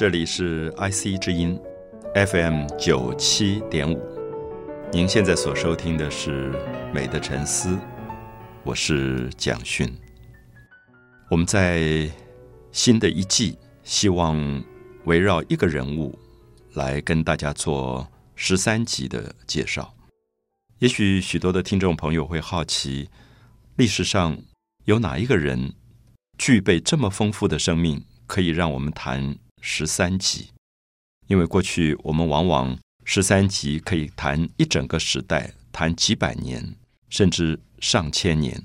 这里是 IC 之音 FM 九七点五。您现在所收听的是《美的沉思》，我是蒋勋。我们在新的一季，希望围绕一个人物来跟大家做十三集的介绍。也许许多的听众朋友会好奇，历史上有哪一个人具备这么丰富的生命，可以让我们谈十三集？因为过去我们往往十三集可以谈一整个时代，谈几百年，甚至上千年。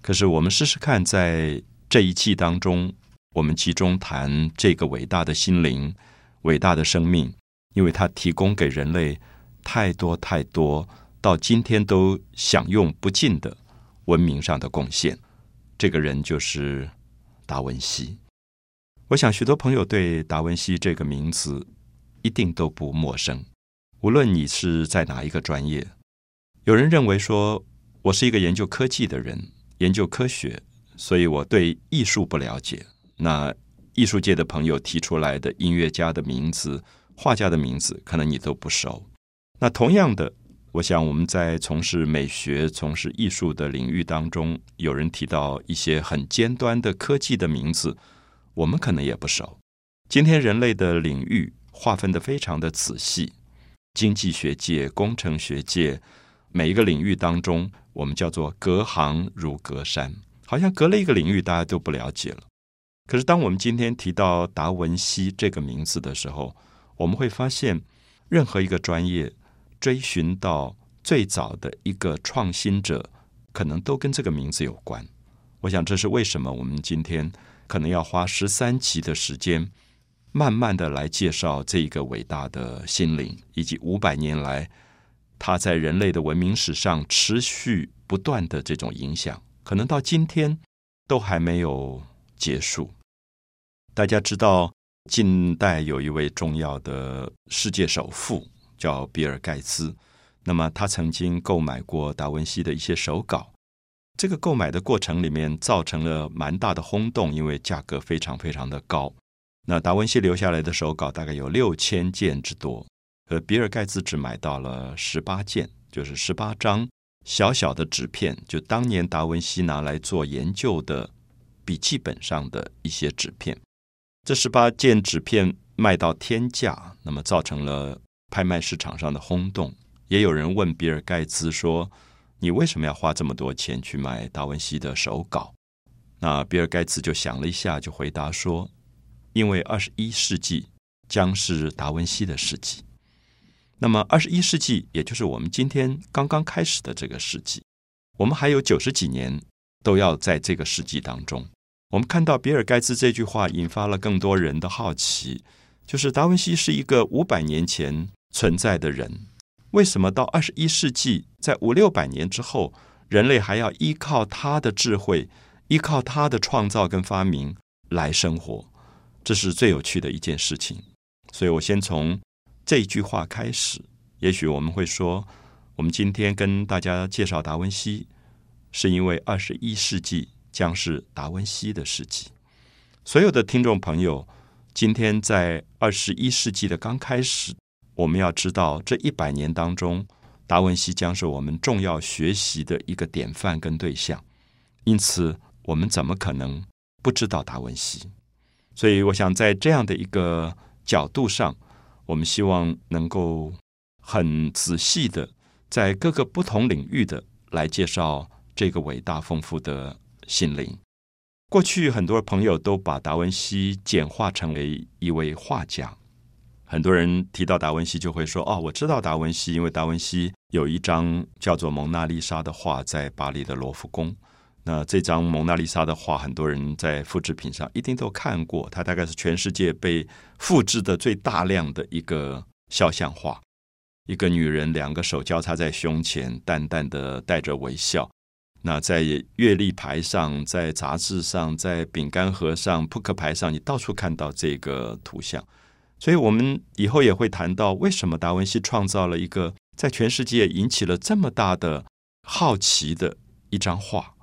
可是我们试试看，在这一季当中，我们集中谈这个伟大的心灵、伟大的生命，因为它提供给人类太多太多。到今天都享用不尽的文明上的贡献，这个人就是达文西。我想许多朋友对达文西这个名字一定都不陌生。无论你是在哪一个专业，有人认为说我是一个研究科技的人，研究科学，所以我对艺术不了解。那艺术界的朋友提出来的音乐家的名字、画家的名字，可能你都不熟。那同样的。我想，我们在从事美学、从事艺术的领域当中，有人提到一些很尖端的科技的名字，我们可能也不熟。今天人类的领域划分的非常的仔细，经济学界、工程学界，每一个领域当中，我们叫做隔行如隔山，好像隔了一个领域，大家都不了解了。可是，当我们今天提到达文西这个名字的时候，我们会发现，任何一个专业。追寻到最早的一个创新者，可能都跟这个名字有关。我想，这是为什么我们今天可能要花十三集的时间，慢慢的来介绍这一个伟大的心灵，以及五百年来他在人类的文明史上持续不断的这种影响，可能到今天都还没有结束。大家知道，近代有一位重要的世界首富。叫比尔盖茨，那么他曾经购买过达文西的一些手稿。这个购买的过程里面造成了蛮大的轰动，因为价格非常非常的高。那达文西留下来的手稿大概有六千件之多，而比尔盖茨只买到了十八件，就是十八张小小的纸片，就当年达文西拿来做研究的笔记本上的一些纸片。这十八件纸片卖到天价，那么造成了。拍卖市场上的轰动，也有人问比尔盖茨说：“你为什么要花这么多钱去买达文西的手稿？”那比尔盖茨就想了一下，就回答说：“因为二十一世纪将是达文西的世纪。那么二十一世纪，也就是我们今天刚刚开始的这个世纪，我们还有九十几年都要在这个世纪当中。我们看到比尔盖茨这句话，引发了更多人的好奇，就是达文西是一个五百年前。存在的人，为什么到二十一世纪，在五六百年之后，人类还要依靠他的智慧，依靠他的创造跟发明来生活？这是最有趣的一件事情。所以我先从这一句话开始。也许我们会说，我们今天跟大家介绍达文西，是因为二十一世纪将是达文西的世纪。所有的听众朋友，今天在二十一世纪的刚开始。我们要知道，这一百年当中，达文西将是我们重要学习的一个典范跟对象。因此，我们怎么可能不知道达文西？所以，我想在这样的一个角度上，我们希望能够很仔细的，在各个不同领域的来介绍这个伟大丰富的心灵。过去，很多朋友都把达文西简化成为一位画家。很多人提到达文西，就会说：“哦，我知道达文西，因为达文西有一张叫做《蒙娜丽莎》的画在巴黎的罗浮宫。那这张蒙娜丽莎的画，很多人在复制品上一定都看过。它大概是全世界被复制的最大量的一个肖像画。一个女人，两个手交叉在胸前，淡淡的带着微笑。那在月历牌上，在杂志上，在饼干盒上、扑克牌上，你到处看到这个图像。”所以，我们以后也会谈到为什么达文西创造了一个在全世界引起了这么大的好奇的一张画。